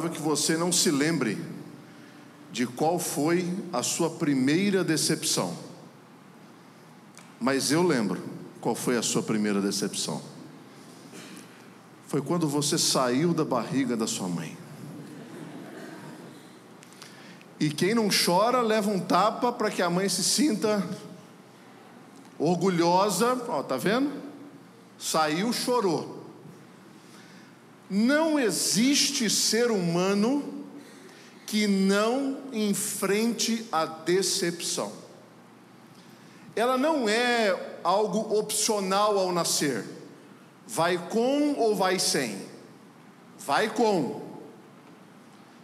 provável que você não se lembre de qual foi a sua primeira decepção. Mas eu lembro qual foi a sua primeira decepção. Foi quando você saiu da barriga da sua mãe. E quem não chora leva um tapa para que a mãe se sinta orgulhosa. Ó, tá vendo? Saiu, chorou. Não existe ser humano que não enfrente a decepção. Ela não é algo opcional ao nascer. Vai com ou vai sem? Vai com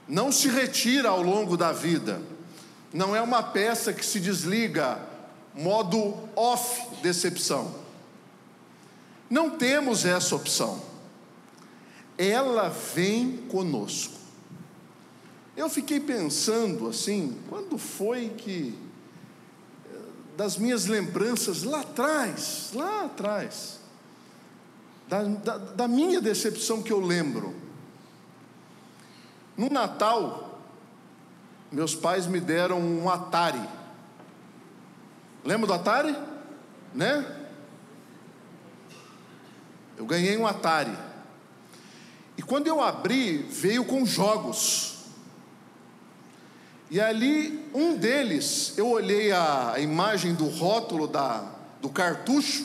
não se retira ao longo da vida, não é uma peça que se desliga, modo off decepção. Não temos essa opção, ela vem conosco. Eu fiquei pensando assim, quando foi que, das minhas lembranças lá atrás, lá atrás, da, da, da minha decepção que eu lembro, no Natal, meus pais me deram um Atari. Lembra do Atari? Né? Eu ganhei um Atari. E quando eu abri, veio com jogos. E ali, um deles, eu olhei a, a imagem do rótulo da, do cartucho.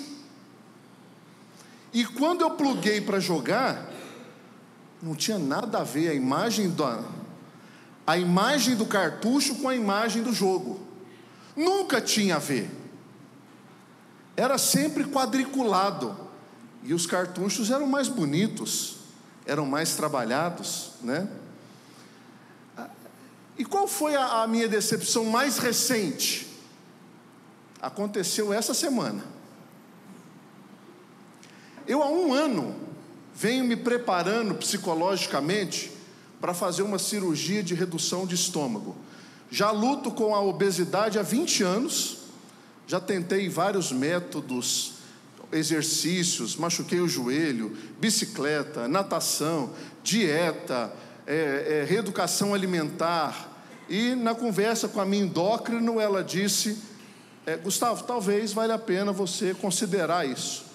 E quando eu pluguei para jogar, não tinha nada a ver a imagem da a imagem do cartucho com a imagem do jogo. Nunca tinha a ver. Era sempre quadriculado. E os cartuchos eram mais bonitos, eram mais trabalhados, né? E qual foi a, a minha decepção mais recente? Aconteceu essa semana. Eu há um ano venho me preparando psicologicamente para fazer uma cirurgia de redução de estômago. Já luto com a obesidade há 20 anos, já tentei vários métodos, exercícios, machuquei o joelho, bicicleta, natação, dieta, é, é, reeducação alimentar. E na conversa com a minha endócrino, ela disse: é, Gustavo, talvez valha a pena você considerar isso.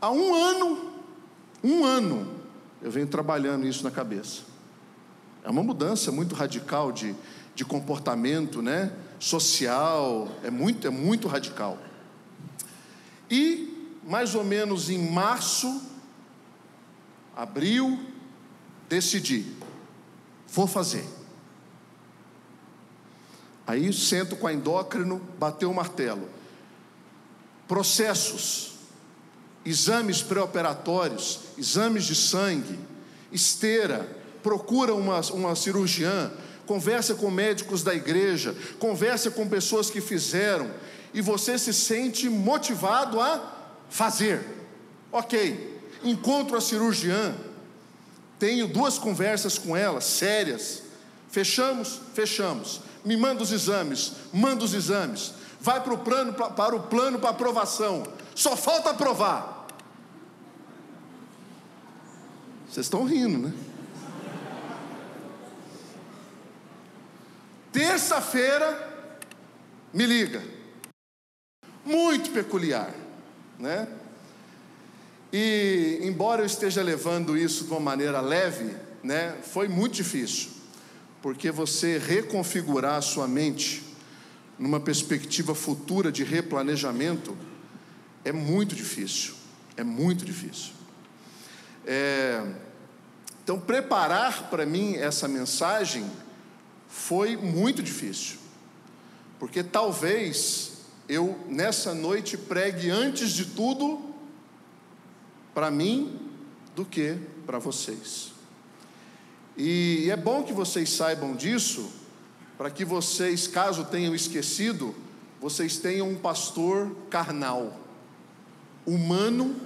Há um ano um ano eu venho trabalhando isso na cabeça. É uma mudança muito radical de, de comportamento, né? Social, é muito, é muito radical. E mais ou menos em março, abril, decidi, vou fazer. Aí sento com a endócrino, bateu o martelo. Processos exames pré-operatórios, exames de sangue, esteira, procura uma, uma cirurgiã, conversa com médicos da igreja, conversa com pessoas que fizeram, e você se sente motivado a fazer. Ok, encontro a cirurgiã, tenho duas conversas com ela, sérias. Fechamos? Fechamos. Me manda os exames, manda os exames. Vai para o plano, para o plano para aprovação. Só falta aprovar. Vocês estão rindo, né? Terça-feira, me liga. Muito peculiar, né? E embora eu esteja levando isso de uma maneira leve, né, foi muito difícil, porque você reconfigurar a sua mente numa perspectiva futura de replanejamento é muito difícil, é muito difícil. É, então, preparar para mim essa mensagem foi muito difícil, porque talvez eu nessa noite pregue antes de tudo para mim do que para vocês. E é bom que vocês saibam disso, para que vocês, caso tenham esquecido, vocês tenham um pastor carnal, humano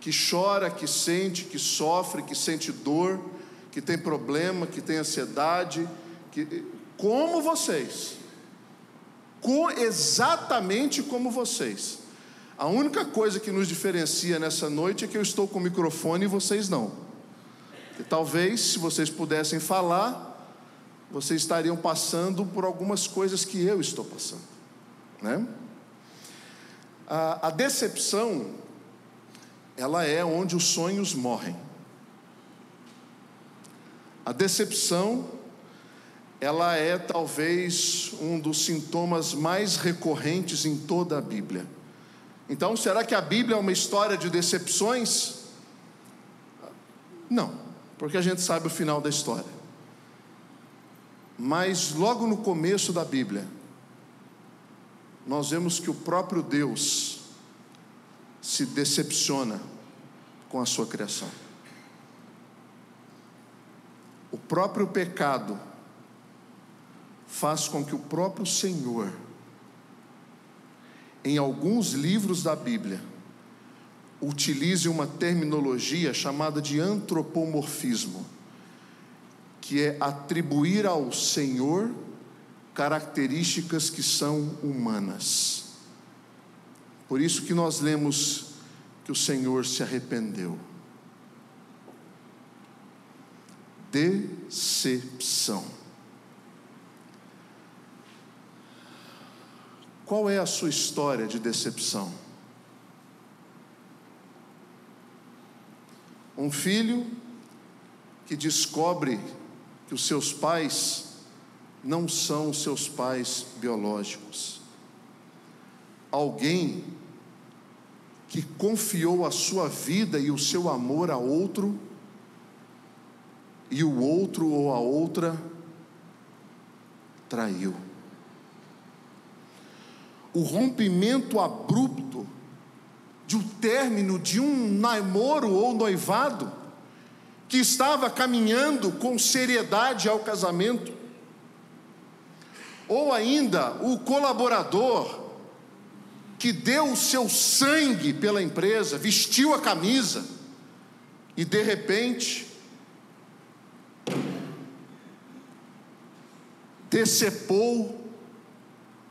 que chora, que sente, que sofre, que sente dor, que tem problema, que tem ansiedade, que, como vocês, com, exatamente como vocês. A única coisa que nos diferencia nessa noite é que eu estou com o microfone e vocês não. E talvez, se vocês pudessem falar, vocês estariam passando por algumas coisas que eu estou passando, né? A, a decepção, ela é onde os sonhos morrem. A decepção, ela é talvez um dos sintomas mais recorrentes em toda a Bíblia. Então, será que a Bíblia é uma história de decepções? Não, porque a gente sabe o final da história. Mas logo no começo da Bíblia, nós vemos que o próprio Deus se decepciona com a sua criação. O próprio pecado faz com que o próprio Senhor, em alguns livros da Bíblia, utilize uma terminologia chamada de antropomorfismo que é atribuir ao Senhor características que são humanas. Por isso que nós lemos que o Senhor se arrependeu. Decepção. Qual é a sua história de decepção? Um filho que descobre que os seus pais não são os seus pais biológicos. Alguém que confiou a sua vida e o seu amor a outro, e o outro ou a outra traiu. O rompimento abrupto de um término de um namoro ou noivado que estava caminhando com seriedade ao casamento, ou ainda o colaborador que deu o seu sangue pela empresa, vestiu a camisa e de repente decepou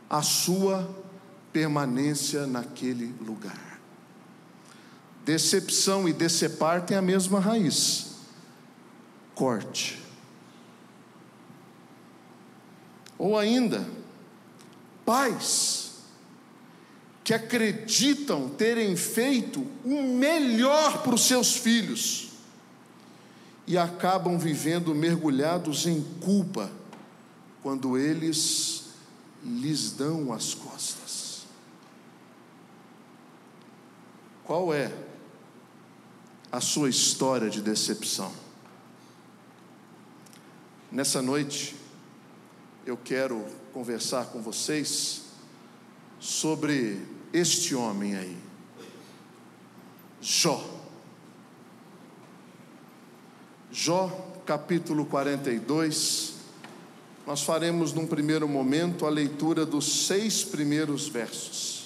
a sua permanência naquele lugar. Decepção e decepar têm a mesma raiz corte. Ou ainda, pais que acreditam terem feito o melhor para os seus filhos e acabam vivendo mergulhados em culpa quando eles lhes dão as costas. Qual é a sua história de decepção? Nessa noite, eu quero conversar com vocês sobre este homem aí, Jó. Jó, capítulo 42. Nós faremos num primeiro momento a leitura dos seis primeiros versos.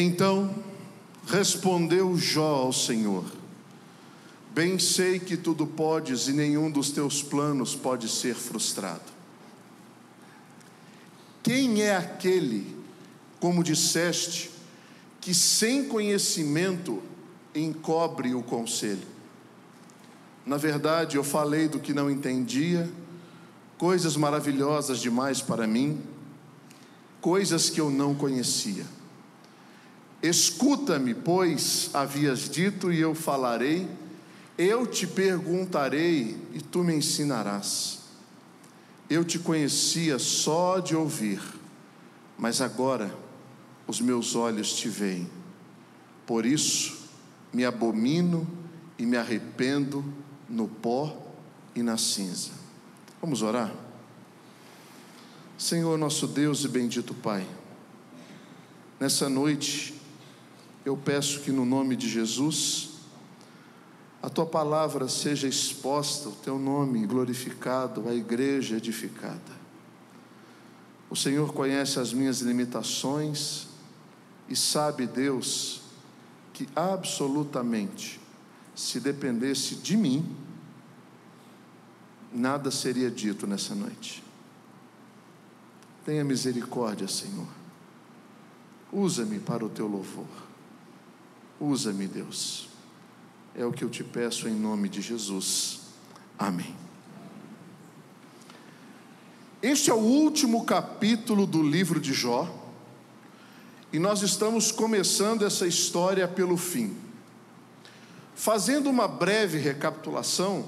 Então respondeu Jó ao Senhor: Bem sei que tudo podes e nenhum dos teus planos pode ser frustrado. Quem é aquele, como disseste, que sem conhecimento encobre o conselho? Na verdade, eu falei do que não entendia, coisas maravilhosas demais para mim, coisas que eu não conhecia. Escuta-me, pois havias dito, e eu falarei, eu te perguntarei, e tu me ensinarás. Eu te conhecia só de ouvir, mas agora os meus olhos te veem. Por isso me abomino e me arrependo no pó e na cinza. Vamos orar? Senhor nosso Deus e bendito Pai, nessa noite eu peço que no nome de Jesus, a tua palavra seja exposta, o teu nome glorificado, a igreja edificada. O Senhor conhece as minhas limitações e sabe, Deus, que absolutamente, se dependesse de mim, nada seria dito nessa noite. Tenha misericórdia, Senhor. Usa-me para o teu louvor. Usa-me, Deus. É o que eu te peço em nome de Jesus. Amém. Este é o último capítulo do livro de Jó, e nós estamos começando essa história pelo fim. Fazendo uma breve recapitulação,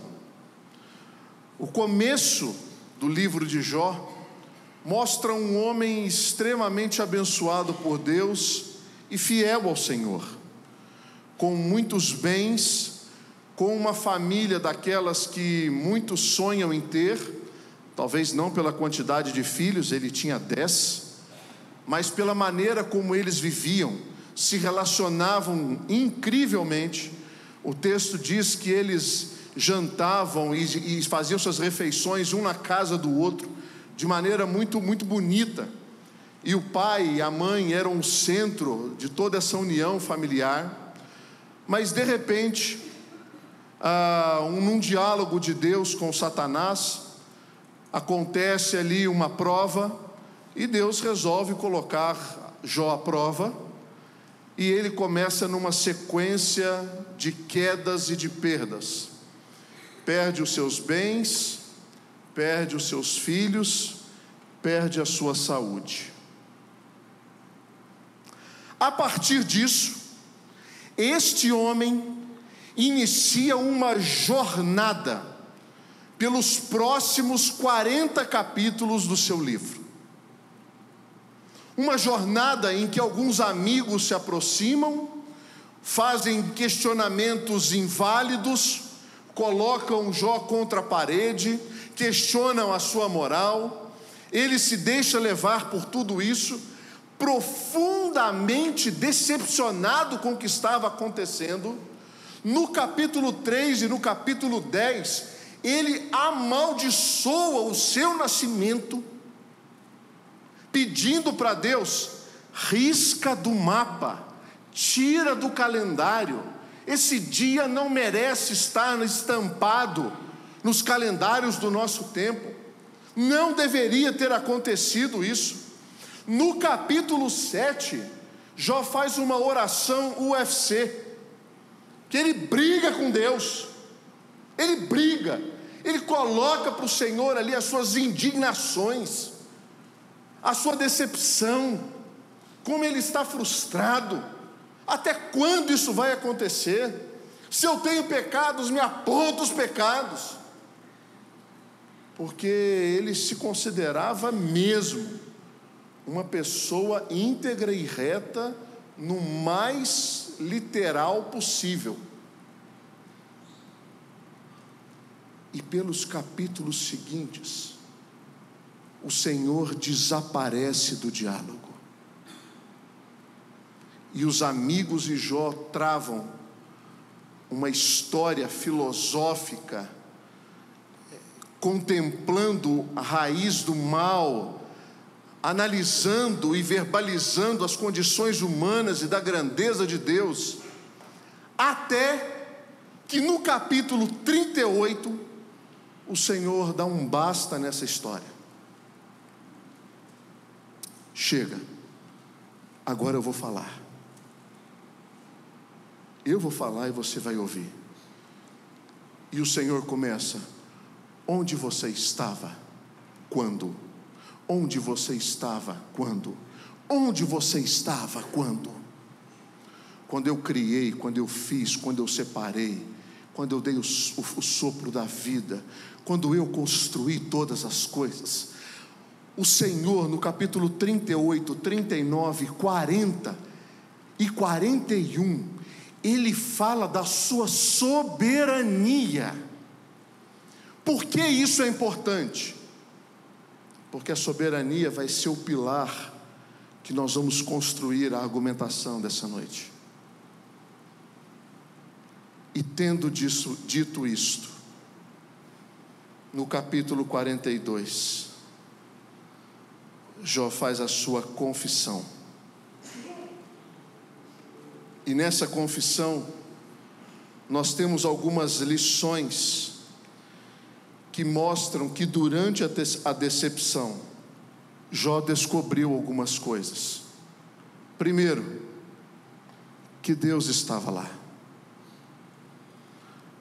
o começo do livro de Jó mostra um homem extremamente abençoado por Deus e fiel ao Senhor, com muitos bens, com uma família daquelas que muitos sonham em ter, talvez não pela quantidade de filhos, ele tinha dez, mas pela maneira como eles viviam, se relacionavam incrivelmente. O texto diz que eles jantavam e, e faziam suas refeições um na casa do outro, de maneira muito, muito bonita. E o pai e a mãe eram o centro de toda essa união familiar. Mas de repente, um, num diálogo de Deus com Satanás, acontece ali uma prova e Deus resolve colocar Jó à prova. E ele começa numa sequência de quedas e de perdas. Perde os seus bens, perde os seus filhos, perde a sua saúde. A partir disso, este homem inicia uma jornada pelos próximos 40 capítulos do seu livro. Uma jornada em que alguns amigos se aproximam, fazem questionamentos inválidos, colocam Jó contra a parede, questionam a sua moral, ele se deixa levar por tudo isso, profundamente decepcionado com o que estava acontecendo. No capítulo 3 e no capítulo 10, ele amaldiçoa o seu nascimento, pedindo para Deus: risca do mapa, tira do calendário, esse dia não merece estar estampado nos calendários do nosso tempo. Não deveria ter acontecido isso. No capítulo 7, Jó faz uma oração UFC, que ele briga com Deus, ele briga, ele coloca para o Senhor ali as suas indignações, a sua decepção, como ele está frustrado, até quando isso vai acontecer? Se eu tenho pecados, me aponta os pecados. Porque ele se considerava mesmo uma pessoa íntegra e reta no mais literal possível. E pelos capítulos seguintes, o Senhor desaparece do diálogo. E os amigos de Jó travam uma história filosófica contemplando a raiz do mal, analisando e verbalizando as condições humanas e da grandeza de Deus, até que no capítulo 38, o Senhor dá um basta nessa história. Chega, agora eu vou falar. Eu vou falar e você vai ouvir. E o Senhor começa Onde você estava quando? Onde você estava quando? Onde você estava quando? Quando eu criei, quando eu fiz, quando eu separei, quando eu dei o, o, o sopro da vida, quando eu construí todas as coisas. O Senhor, no capítulo 38, 39, 40 e 41, ele fala da sua soberania por que isso é importante? Porque a soberania vai ser o pilar que nós vamos construir a argumentação dessa noite. E tendo disso, dito isto, no capítulo 42, Jó faz a sua confissão. E nessa confissão, nós temos algumas lições que mostram que durante a decepção, Jó descobriu algumas coisas. Primeiro, que Deus estava lá.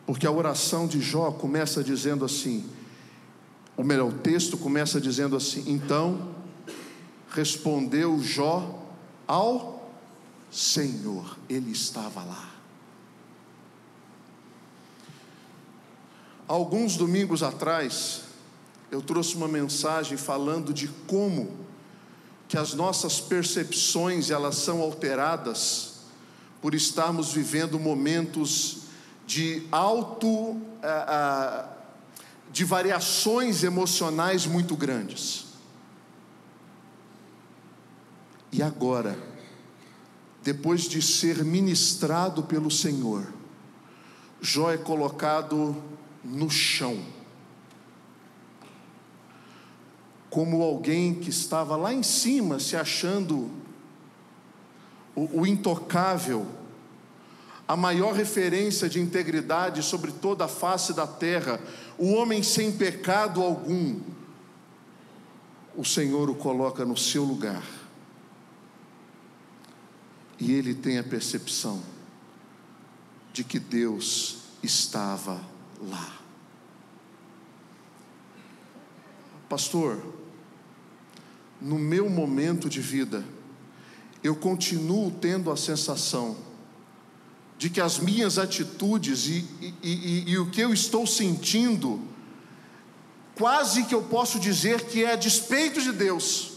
Porque a oração de Jó começa dizendo assim, ou melhor, o texto começa dizendo assim: então respondeu Jó ao Senhor, ele estava lá. Alguns domingos atrás, eu trouxe uma mensagem falando de como que as nossas percepções elas são alteradas por estarmos vivendo momentos de alto eh, eh, de variações emocionais muito grandes. E agora, depois de ser ministrado pelo Senhor, Jó é colocado no chão, como alguém que estava lá em cima, se achando o, o intocável, a maior referência de integridade sobre toda a face da terra, o homem sem pecado algum, o Senhor o coloca no seu lugar. E ele tem a percepção de que Deus estava lá. Pastor, no meu momento de vida, eu continuo tendo a sensação de que as minhas atitudes e, e, e, e, o que eu estou sentindo, quase que eu posso dizer que é a despeito de Deus,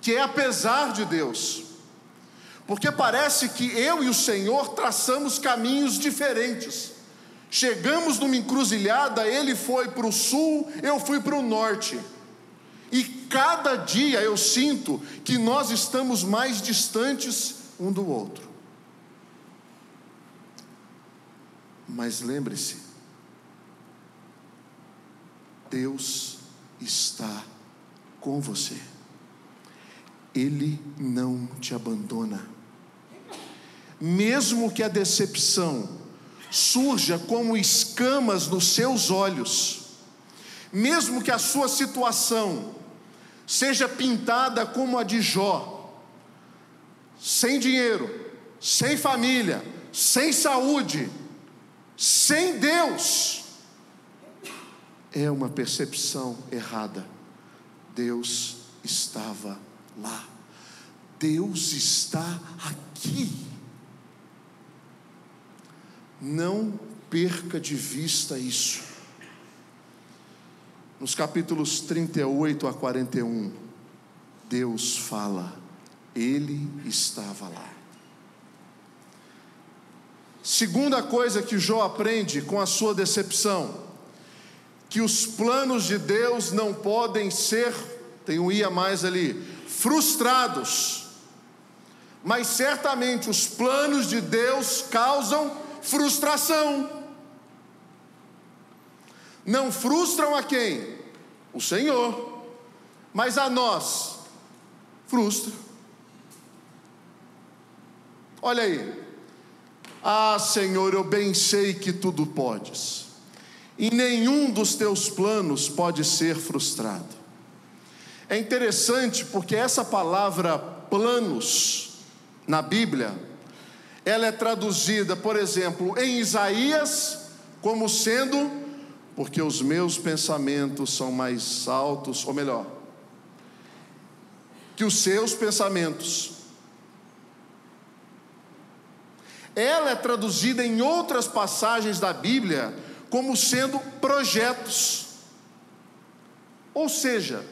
que é apesar de Deus, porque parece que eu e o Senhor traçamos caminhos diferentes. Chegamos numa encruzilhada, ele foi para o sul, eu fui para o norte. E cada dia eu sinto que nós estamos mais distantes um do outro. Mas lembre-se, Deus está com você, Ele não te abandona, mesmo que a decepção, surja como escamas nos seus olhos, mesmo que a sua situação seja pintada como a de Jó, sem dinheiro, sem família, sem saúde, sem Deus, é uma percepção errada. Deus estava lá, Deus está aqui. Não perca de vista isso. Nos capítulos 38 a 41, Deus fala, Ele estava lá. Segunda coisa que Jó aprende com a sua decepção, que os planos de Deus não podem ser, tem um ia mais ali, frustrados. Mas certamente os planos de Deus causam frustração. Não frustram a quem? O Senhor. Mas a nós, frustra. Olha aí. Ah, Senhor, eu bem sei que tudo podes, e nenhum dos teus planos pode ser frustrado. É interessante porque essa palavra planos na Bíblia, ela é traduzida, por exemplo, em Isaías, como sendo, porque os meus pensamentos são mais altos, ou melhor, que os seus pensamentos. Ela é traduzida em outras passagens da Bíblia como sendo projetos. Ou seja,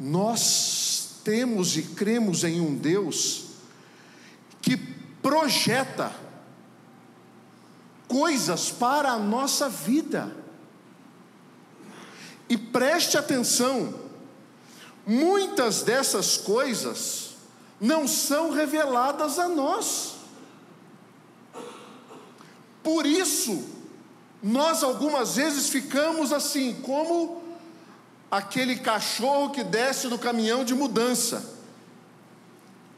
nós temos e cremos em um Deus que projeta coisas para a nossa vida. E preste atenção, muitas dessas coisas não são reveladas a nós. Por isso, nós algumas vezes ficamos assim, como aquele cachorro que desce do caminhão de mudança.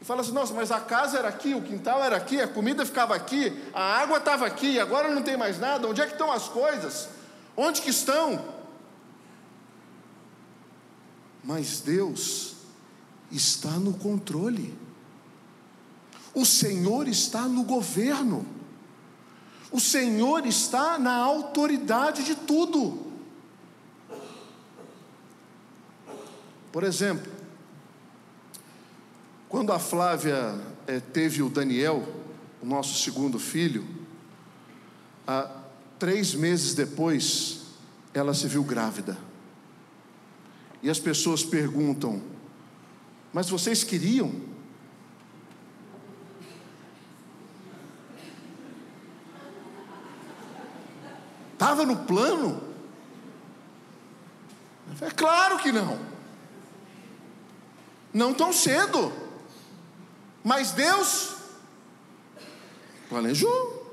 E fala assim: nossa, mas a casa era aqui, o quintal era aqui, a comida ficava aqui, a água estava aqui, agora não tem mais nada, onde é que estão as coisas? Onde que estão? Mas Deus está no controle. O Senhor está no governo. O Senhor está na autoridade de tudo. Por exemplo, quando a Flávia é, teve o Daniel, o nosso segundo filho, ah, três meses depois, ela se viu grávida. E as pessoas perguntam: Mas vocês queriam? Estava no plano? É claro que não. Não tão cedo. Mas Deus planejou.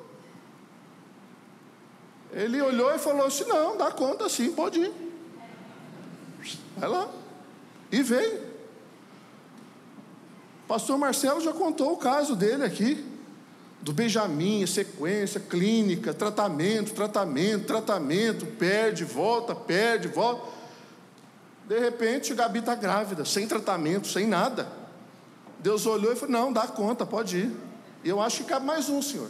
Ele olhou e falou assim: não, dá conta sim, pode ir. Vai lá. E veio. O pastor Marcelo já contou o caso dele aqui. Do Benjamin, sequência, clínica, tratamento, tratamento, tratamento, perde, volta, perde, volta. De repente, Gabi está grávida, sem tratamento, sem nada. Deus olhou e falou: Não, dá conta, pode ir. E eu acho que cabe mais um, senhor.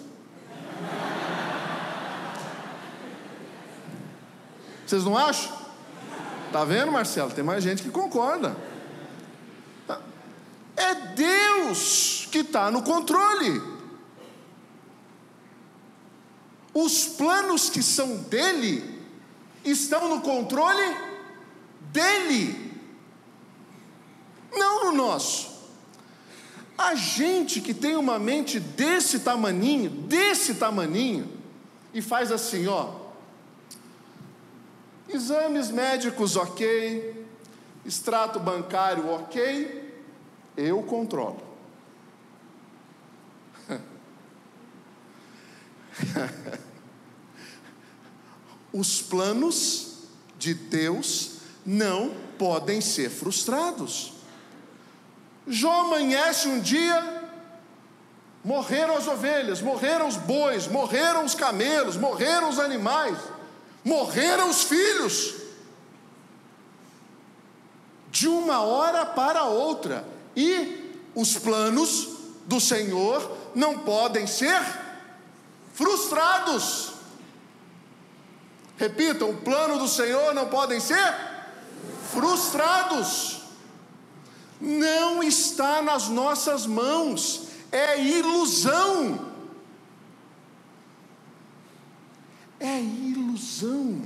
Vocês não acham? Tá vendo, Marcelo? Tem mais gente que concorda. É Deus que está no controle. Os planos que são dele estão no controle dele, não no nosso. A gente que tem uma mente desse tamaninho, desse tamaninho, e faz assim, ó. Exames médicos ok, extrato bancário ok, eu controlo. Os planos de Deus não podem ser frustrados. Jó amanhece um dia, morreram as ovelhas, morreram os bois, morreram os camelos, morreram os animais, morreram os filhos. De uma hora para outra, e os planos do Senhor não podem ser frustrados. Repitam: o plano do Senhor não podem ser frustrados. Não está nas nossas mãos, é ilusão. É ilusão.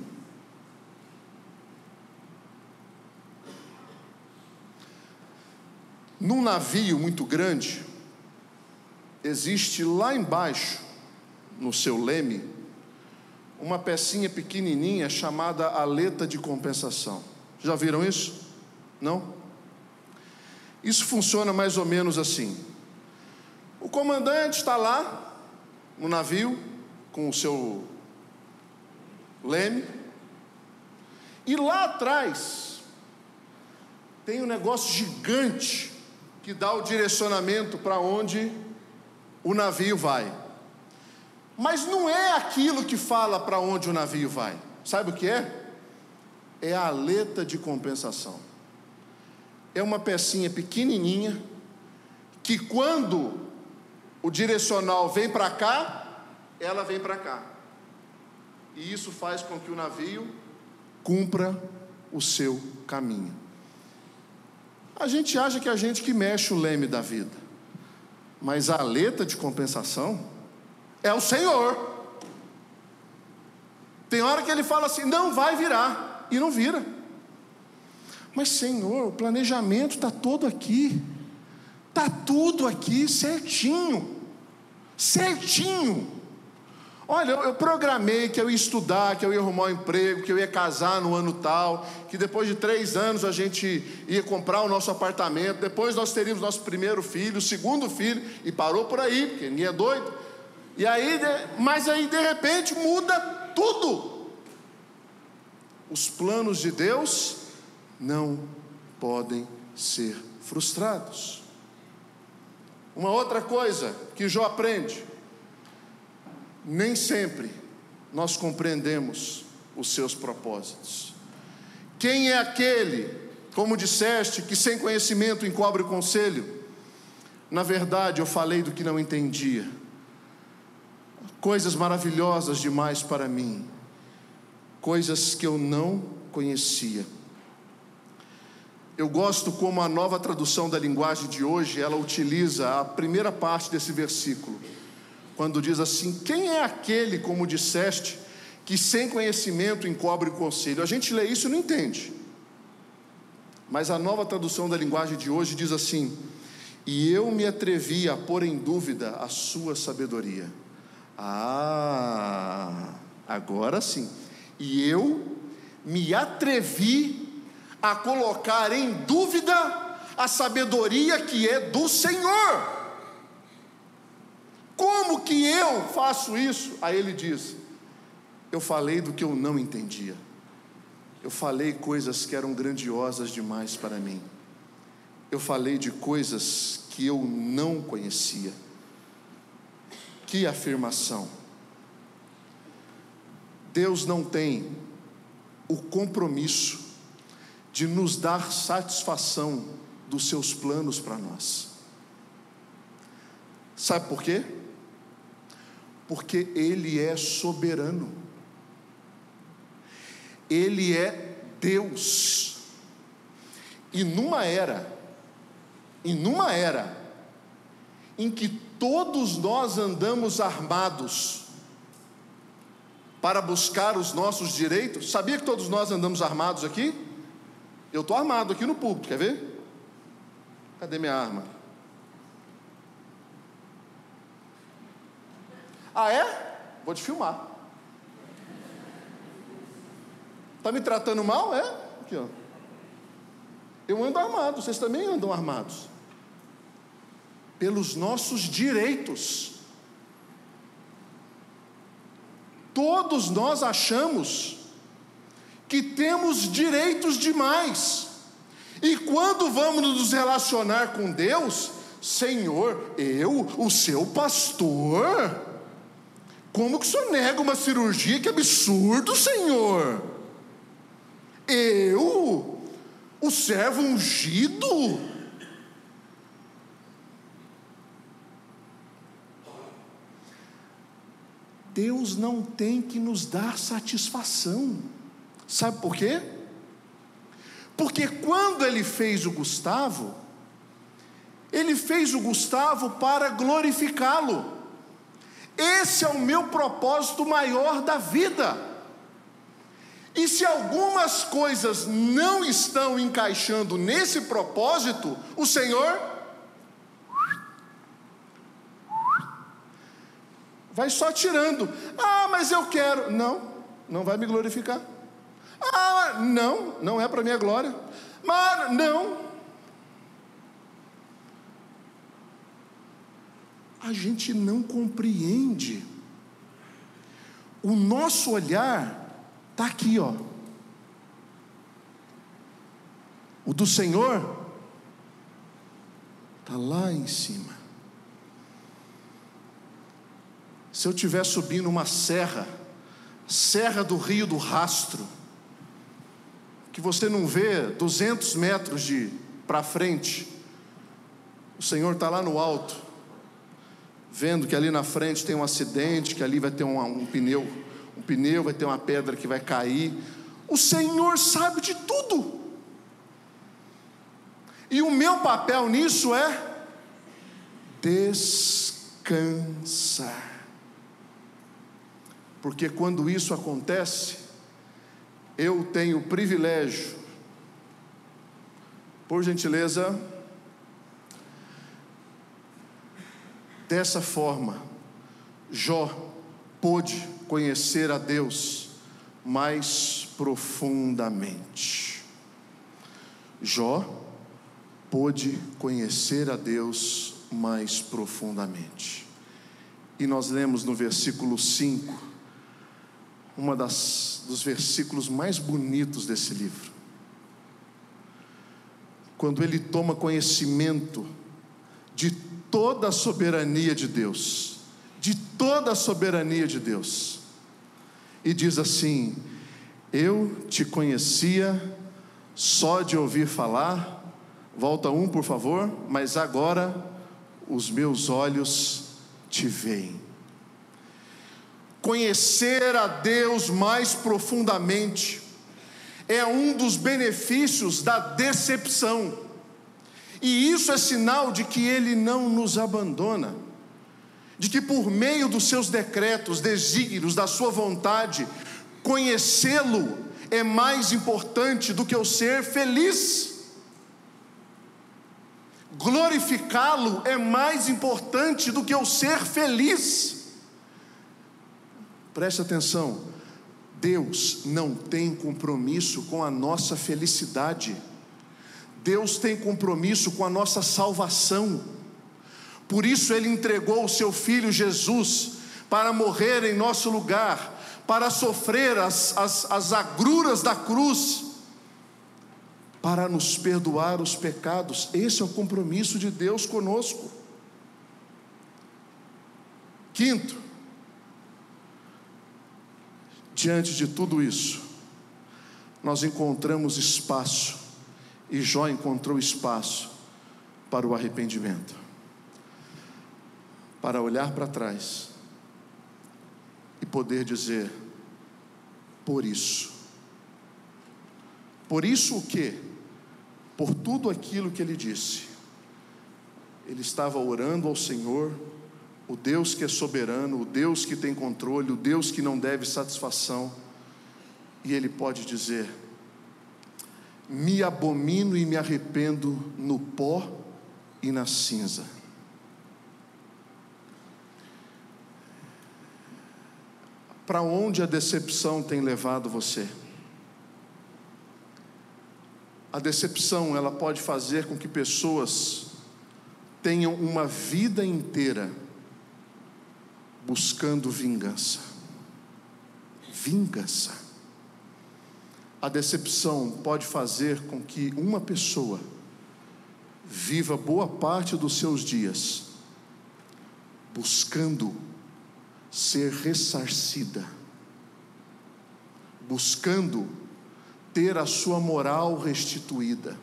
Num navio muito grande, existe lá embaixo no seu leme uma pecinha pequenininha chamada aleta de compensação. Já viram isso? Não? Isso funciona mais ou menos assim. O comandante está lá no navio com o seu leme e lá atrás tem um negócio gigante que dá o direcionamento para onde o navio vai. Mas não é aquilo que fala para onde o navio vai. Sabe o que é? É a aleta de compensação. É uma pecinha pequenininha que quando o direcional vem para cá, ela vem para cá. E isso faz com que o navio cumpra o seu caminho. A gente acha que é a gente que mexe o leme da vida, mas a aleta de compensação é o Senhor. Tem hora que ele fala assim: não vai virar, e não vira. Mas, Senhor, o planejamento está todo aqui, está tudo aqui certinho, certinho. Olha, eu, programei que eu ia estudar, que eu ia arrumar um emprego, que eu ia casar no ano tal, que depois de três anos a gente ia comprar o nosso apartamento, depois nós teríamos nosso primeiro filho, segundo filho, e parou por aí, porque ninguém é doido. E aí, mas aí de repente muda tudo. Os planos de Deus não podem ser frustrados. Uma outra coisa que Jó aprende: nem sempre nós compreendemos os seus propósitos. Quem é aquele, como disseste, que sem conhecimento encobre o conselho? Na verdade, eu falei do que não entendia. Coisas maravilhosas demais para mim, coisas que eu não conhecia. Eu gosto como a nova tradução da linguagem de hoje, ela utiliza a primeira parte desse versículo, quando diz assim: Quem é aquele, como disseste, que sem conhecimento encobre o conselho? A gente lê isso e não entende. Mas a nova tradução da linguagem de hoje diz assim: E eu me atrevi a pôr em dúvida a sua sabedoria. Ah, agora sim. E eu me atrevi a colocar em dúvida a sabedoria que é do Senhor. Como que eu faço isso? Aí ele diz: Eu falei do que eu não entendia. Eu falei coisas que eram grandiosas demais para mim. Eu falei de coisas que eu não conhecia. Que afirmação. Deus não tem o compromisso de nos dar satisfação dos seus planos para nós. Sabe por quê? Porque Ele é soberano, Ele é Deus, e numa era, e numa era, em que todos nós andamos armados para buscar os nossos direitos, sabia que todos nós andamos armados aqui? Eu estou armado aqui no púlpito, quer ver? Cadê minha arma? Ah, é? Vou te filmar. Está me tratando mal? É? Aqui, ó. Eu ando armado, vocês também andam armados. Pelos nossos direitos. Todos nós achamos que temos direitos demais. E quando vamos nos relacionar com Deus, Senhor, eu, o seu pastor, como que o senhor nega uma cirurgia? Que absurdo, Senhor! Eu, o servo ungido, Deus não tem que nos dar satisfação. Sabe por quê? Porque quando ele fez o Gustavo, ele fez o Gustavo para glorificá-lo. Esse é o meu propósito maior da vida. E se algumas coisas não estão encaixando nesse propósito, o Senhor vai só tirando. Ah, mas eu quero. Não, não vai me glorificar. Ah, não, não é para minha glória. Mas não. A gente não compreende. O nosso olhar está aqui, ó. O do Senhor está lá em cima. Se eu estiver subindo uma serra, Serra do Rio do Rastro, que você não vê 200 metros de para frente. O Senhor está lá no alto, vendo que ali na frente tem um acidente, que ali vai ter um, um pneu, um pneu vai ter uma pedra que vai cair. O Senhor sabe de tudo. E o meu papel nisso é descansar. Porque quando isso acontece, eu tenho o privilégio, por gentileza, dessa forma, Jó pôde conhecer a Deus mais profundamente. Jó pôde conhecer a Deus mais profundamente. E nós lemos no versículo 5 uma das dos versículos mais bonitos desse livro. quando ele toma conhecimento de toda a soberania de Deus, de toda a soberania de Deus, e diz assim: Eu te conhecia só de ouvir falar, volta um por favor, mas agora os meus olhos te veem. Conhecer a Deus mais profundamente é um dos benefícios da decepção. E isso é sinal de que Ele não nos abandona, de que por meio dos seus decretos, desígnios, da Sua vontade, conhecê-lo é mais importante do que eu ser feliz. Glorificá-lo é mais importante do que eu ser feliz. Preste atenção, Deus não tem compromisso com a nossa felicidade. Deus tem compromisso com a nossa salvação. Por isso ele entregou o seu filho Jesus para morrer em nosso lugar, para sofrer as, as, as agruras da cruz, para nos perdoar os pecados. Esse é o compromisso de Deus conosco. Quinto, diante de tudo isso, nós encontramos espaço e Jó encontrou espaço para o arrependimento, para olhar para trás e poder dizer: por isso. Por isso o que? Por tudo aquilo que ele disse. Ele estava orando ao Senhor, o Deus que é soberano, o Deus que tem controle, o Deus que não deve satisfação, e ele pode dizer: me abomino e me arrependo no pó e na cinza. Para onde a decepção tem levado você? A decepção, ela pode fazer com que pessoas tenham uma vida inteira buscando vingança. Vingança. A decepção pode fazer com que uma pessoa viva boa parte dos seus dias buscando ser ressarcida, buscando ter a sua moral restituída,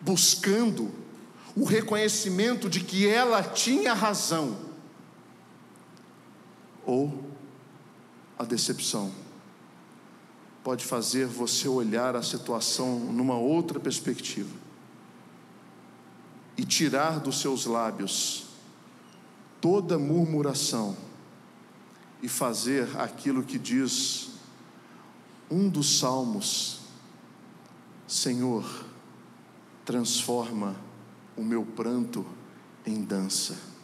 buscando o reconhecimento de que ela tinha razão, ou a decepção. Pode fazer você olhar a situação numa outra perspectiva e tirar dos seus lábios toda murmuração e fazer aquilo que diz um dos salmos: Senhor, transforma o meu pranto em dança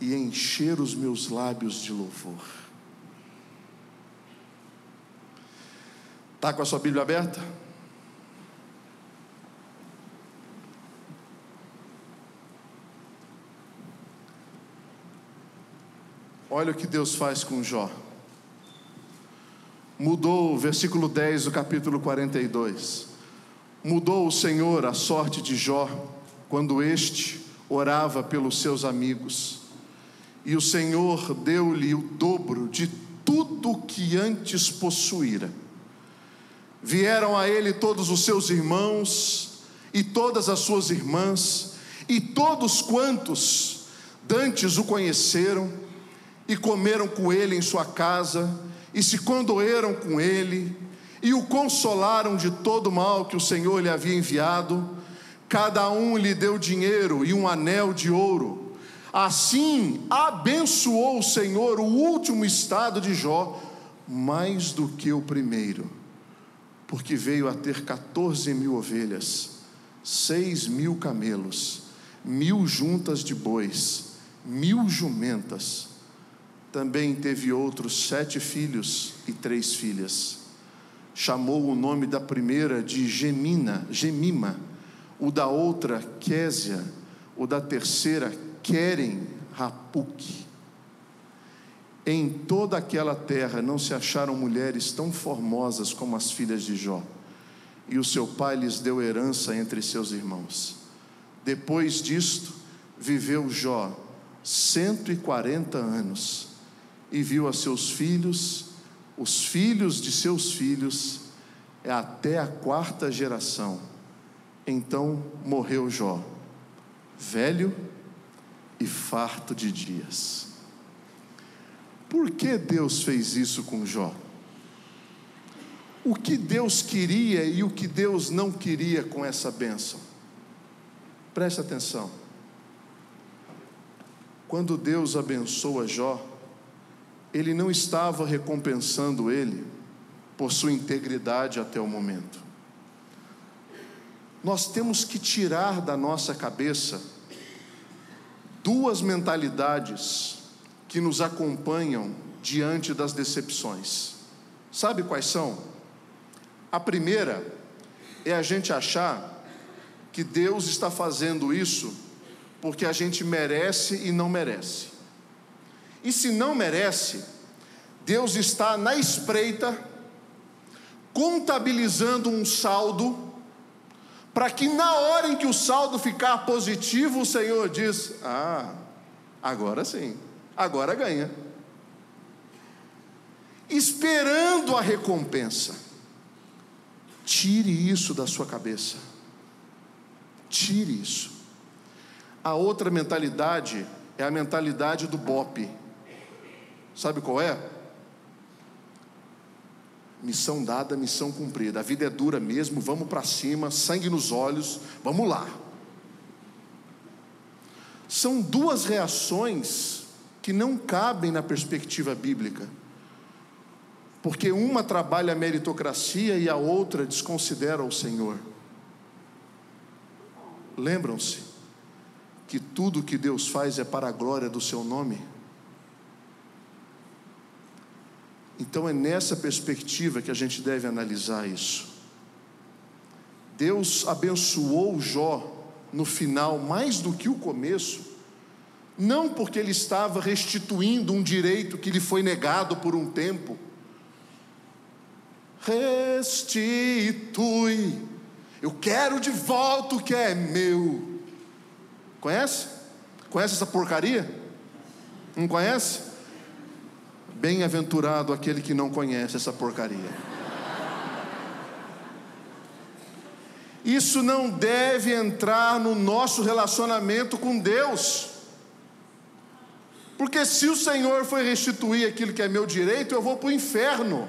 e encher os meus lábios de louvor. Está com a sua Bíblia aberta? Olha o que Deus faz com Jó. Mudou o versículo 10 do capítulo 42. Mudou o Senhor a sorte de Jó quando este orava pelos seus amigos. E o Senhor deu-lhe o dobro de tudo que antes possuíra Vieram a ele todos os seus irmãos e todas as suas irmãs, e todos quantos dantes o conheceram, e comeram com ele em sua casa, e se condoeram com ele, e o consolaram de todo o mal que o Senhor lhe havia enviado. Cada um lhe deu dinheiro e um anel de ouro. Assim abençoou o Senhor o último estado de Jó, mais do que o primeiro porque veio a ter 14 mil ovelhas, seis mil camelos, mil juntas de bois, mil jumentas. Também teve outros sete filhos e três filhas. Chamou o nome da primeira de Gemina, Gemima, o da outra Késia, o da terceira Querem Rapuque. Em toda aquela terra não se acharam mulheres tão formosas como as filhas de Jó. e o seu pai lhes deu herança entre seus irmãos. Depois disto, viveu Jó 140 anos e viu a seus filhos, os filhos de seus filhos, até a quarta geração. Então morreu Jó, velho e farto de dias. Por que Deus fez isso com Jó? O que Deus queria e o que Deus não queria com essa bênção? Preste atenção. Quando Deus abençoa Jó, Ele não estava recompensando ele por sua integridade até o momento. Nós temos que tirar da nossa cabeça duas mentalidades que nos acompanham diante das decepções. Sabe quais são? A primeira é a gente achar que Deus está fazendo isso porque a gente merece e não merece. E se não merece, Deus está na espreita, contabilizando um saldo, para que na hora em que o saldo ficar positivo, o Senhor diz: Ah, agora sim, agora ganha. Esperando a recompensa. Tire isso da sua cabeça. Tire isso. A outra mentalidade é a mentalidade do BOP. Sabe qual é? Missão dada, missão cumprida. A vida é dura mesmo, vamos para cima, sangue nos olhos, vamos lá. São duas reações que não cabem na perspectiva bíblica. Porque uma trabalha a meritocracia e a outra desconsidera o Senhor. Lembram-se que tudo que Deus faz é para a glória do seu nome? Então é nessa perspectiva que a gente deve analisar isso. Deus abençoou Jó no final mais do que o começo, não porque ele estava restituindo um direito que lhe foi negado por um tempo. Restitui eu quero de volta o que é meu. Conhece? Conhece essa porcaria? Não conhece? Bem-aventurado aquele que não conhece essa porcaria. Isso não deve entrar no nosso relacionamento com Deus. Porque se o Senhor for restituir aquilo que é meu direito, eu vou para o inferno.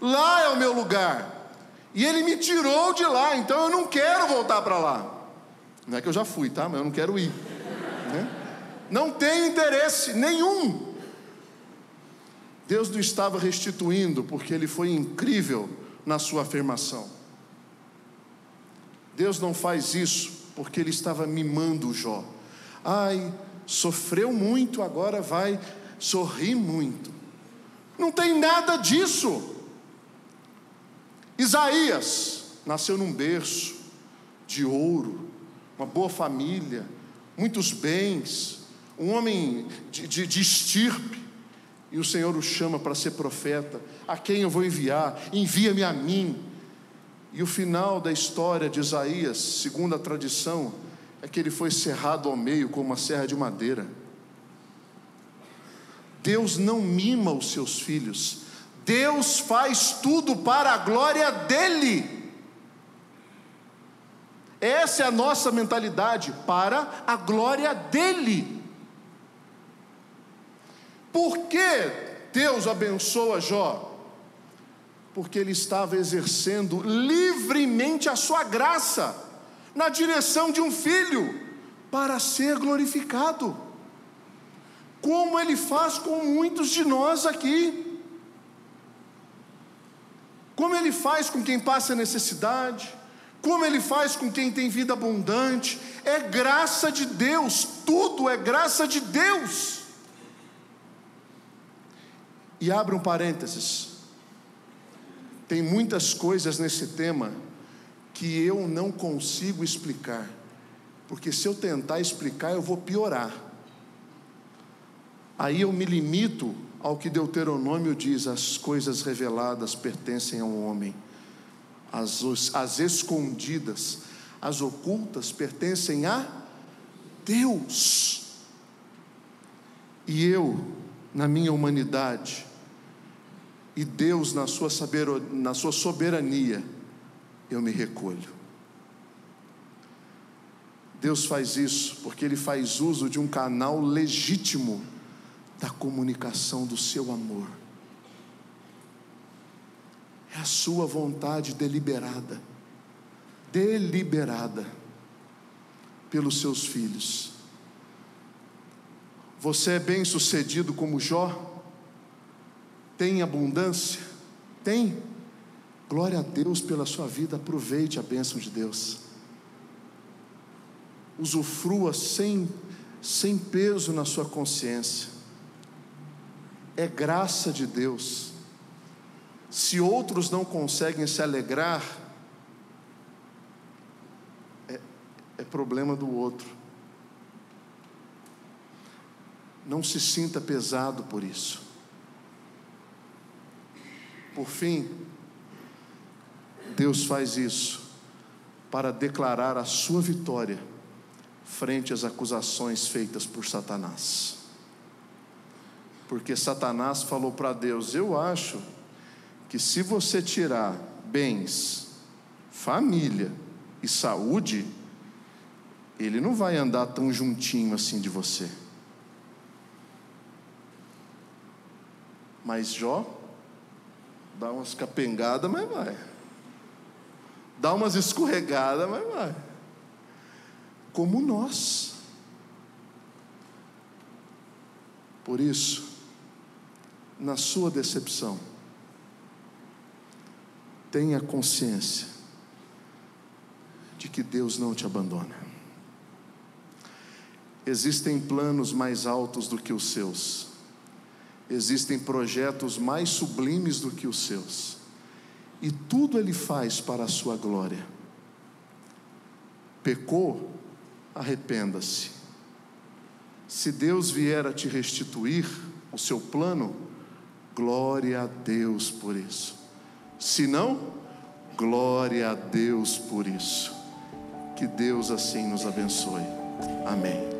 Lá é o meu lugar. E ele me tirou de lá, então eu não quero voltar para lá. Não é que eu já fui, tá? Mas eu não quero ir. Né? Não tenho interesse nenhum. Deus não estava restituindo, porque ele foi incrível na sua afirmação. Deus não faz isso porque ele estava mimando Jó. Ai, sofreu muito, agora vai sorrir muito. Não tem nada disso. Isaías nasceu num berço de ouro, uma boa família, muitos bens, um homem de, de, de estirpe, e o Senhor o chama para ser profeta. A quem eu vou enviar? Envia-me a mim. E o final da história de Isaías, segundo a tradição, é que ele foi cerrado ao meio com uma serra de madeira. Deus não mima os seus filhos, Deus faz tudo para a glória dEle. Essa é a nossa mentalidade, para a glória dEle. Por que Deus abençoa Jó? Porque ele estava exercendo livremente a sua graça na direção de um filho para ser glorificado, como ele faz com muitos de nós aqui. Como Ele faz com quem passa necessidade, como Ele faz com quem tem vida abundante, é graça de Deus, tudo é graça de Deus. E abra um parênteses, tem muitas coisas nesse tema que eu não consigo explicar, porque se eu tentar explicar eu vou piorar. Aí eu me limito ao que Deuteronômio diz: as coisas reveladas pertencem ao homem, as, as escondidas, as ocultas pertencem a Deus. E eu, na minha humanidade, e Deus, na sua, na sua soberania, eu me recolho. Deus faz isso porque Ele faz uso de um canal legítimo da comunicação do seu amor. É a sua vontade deliberada, deliberada pelos seus filhos. Você é bem sucedido como Jó? Tem abundância? Tem. Glória a Deus pela sua vida, aproveite a bênção de Deus usufrua sem, sem peso na sua consciência. É graça de Deus. Se outros não conseguem se alegrar, é, é problema do outro. Não se sinta pesado por isso. Por fim, Deus faz isso para declarar a sua vitória frente às acusações feitas por Satanás. Porque Satanás falou para Deus: Eu acho que se você tirar bens, família e saúde, ele não vai andar tão juntinho assim de você. Mas Jó dá umas capengadas, mas vai. Dá umas escorregadas, mas vai como nós. Por isso, na sua decepção, tenha consciência de que Deus não te abandona. Existem planos mais altos do que os seus, existem projetos mais sublimes do que os seus, e tudo Ele faz para a sua glória. Pecou, arrependa-se. Se Deus vier a te restituir o seu plano, glória a Deus por isso. Se não, glória a Deus por isso. Que Deus assim nos abençoe. Amém.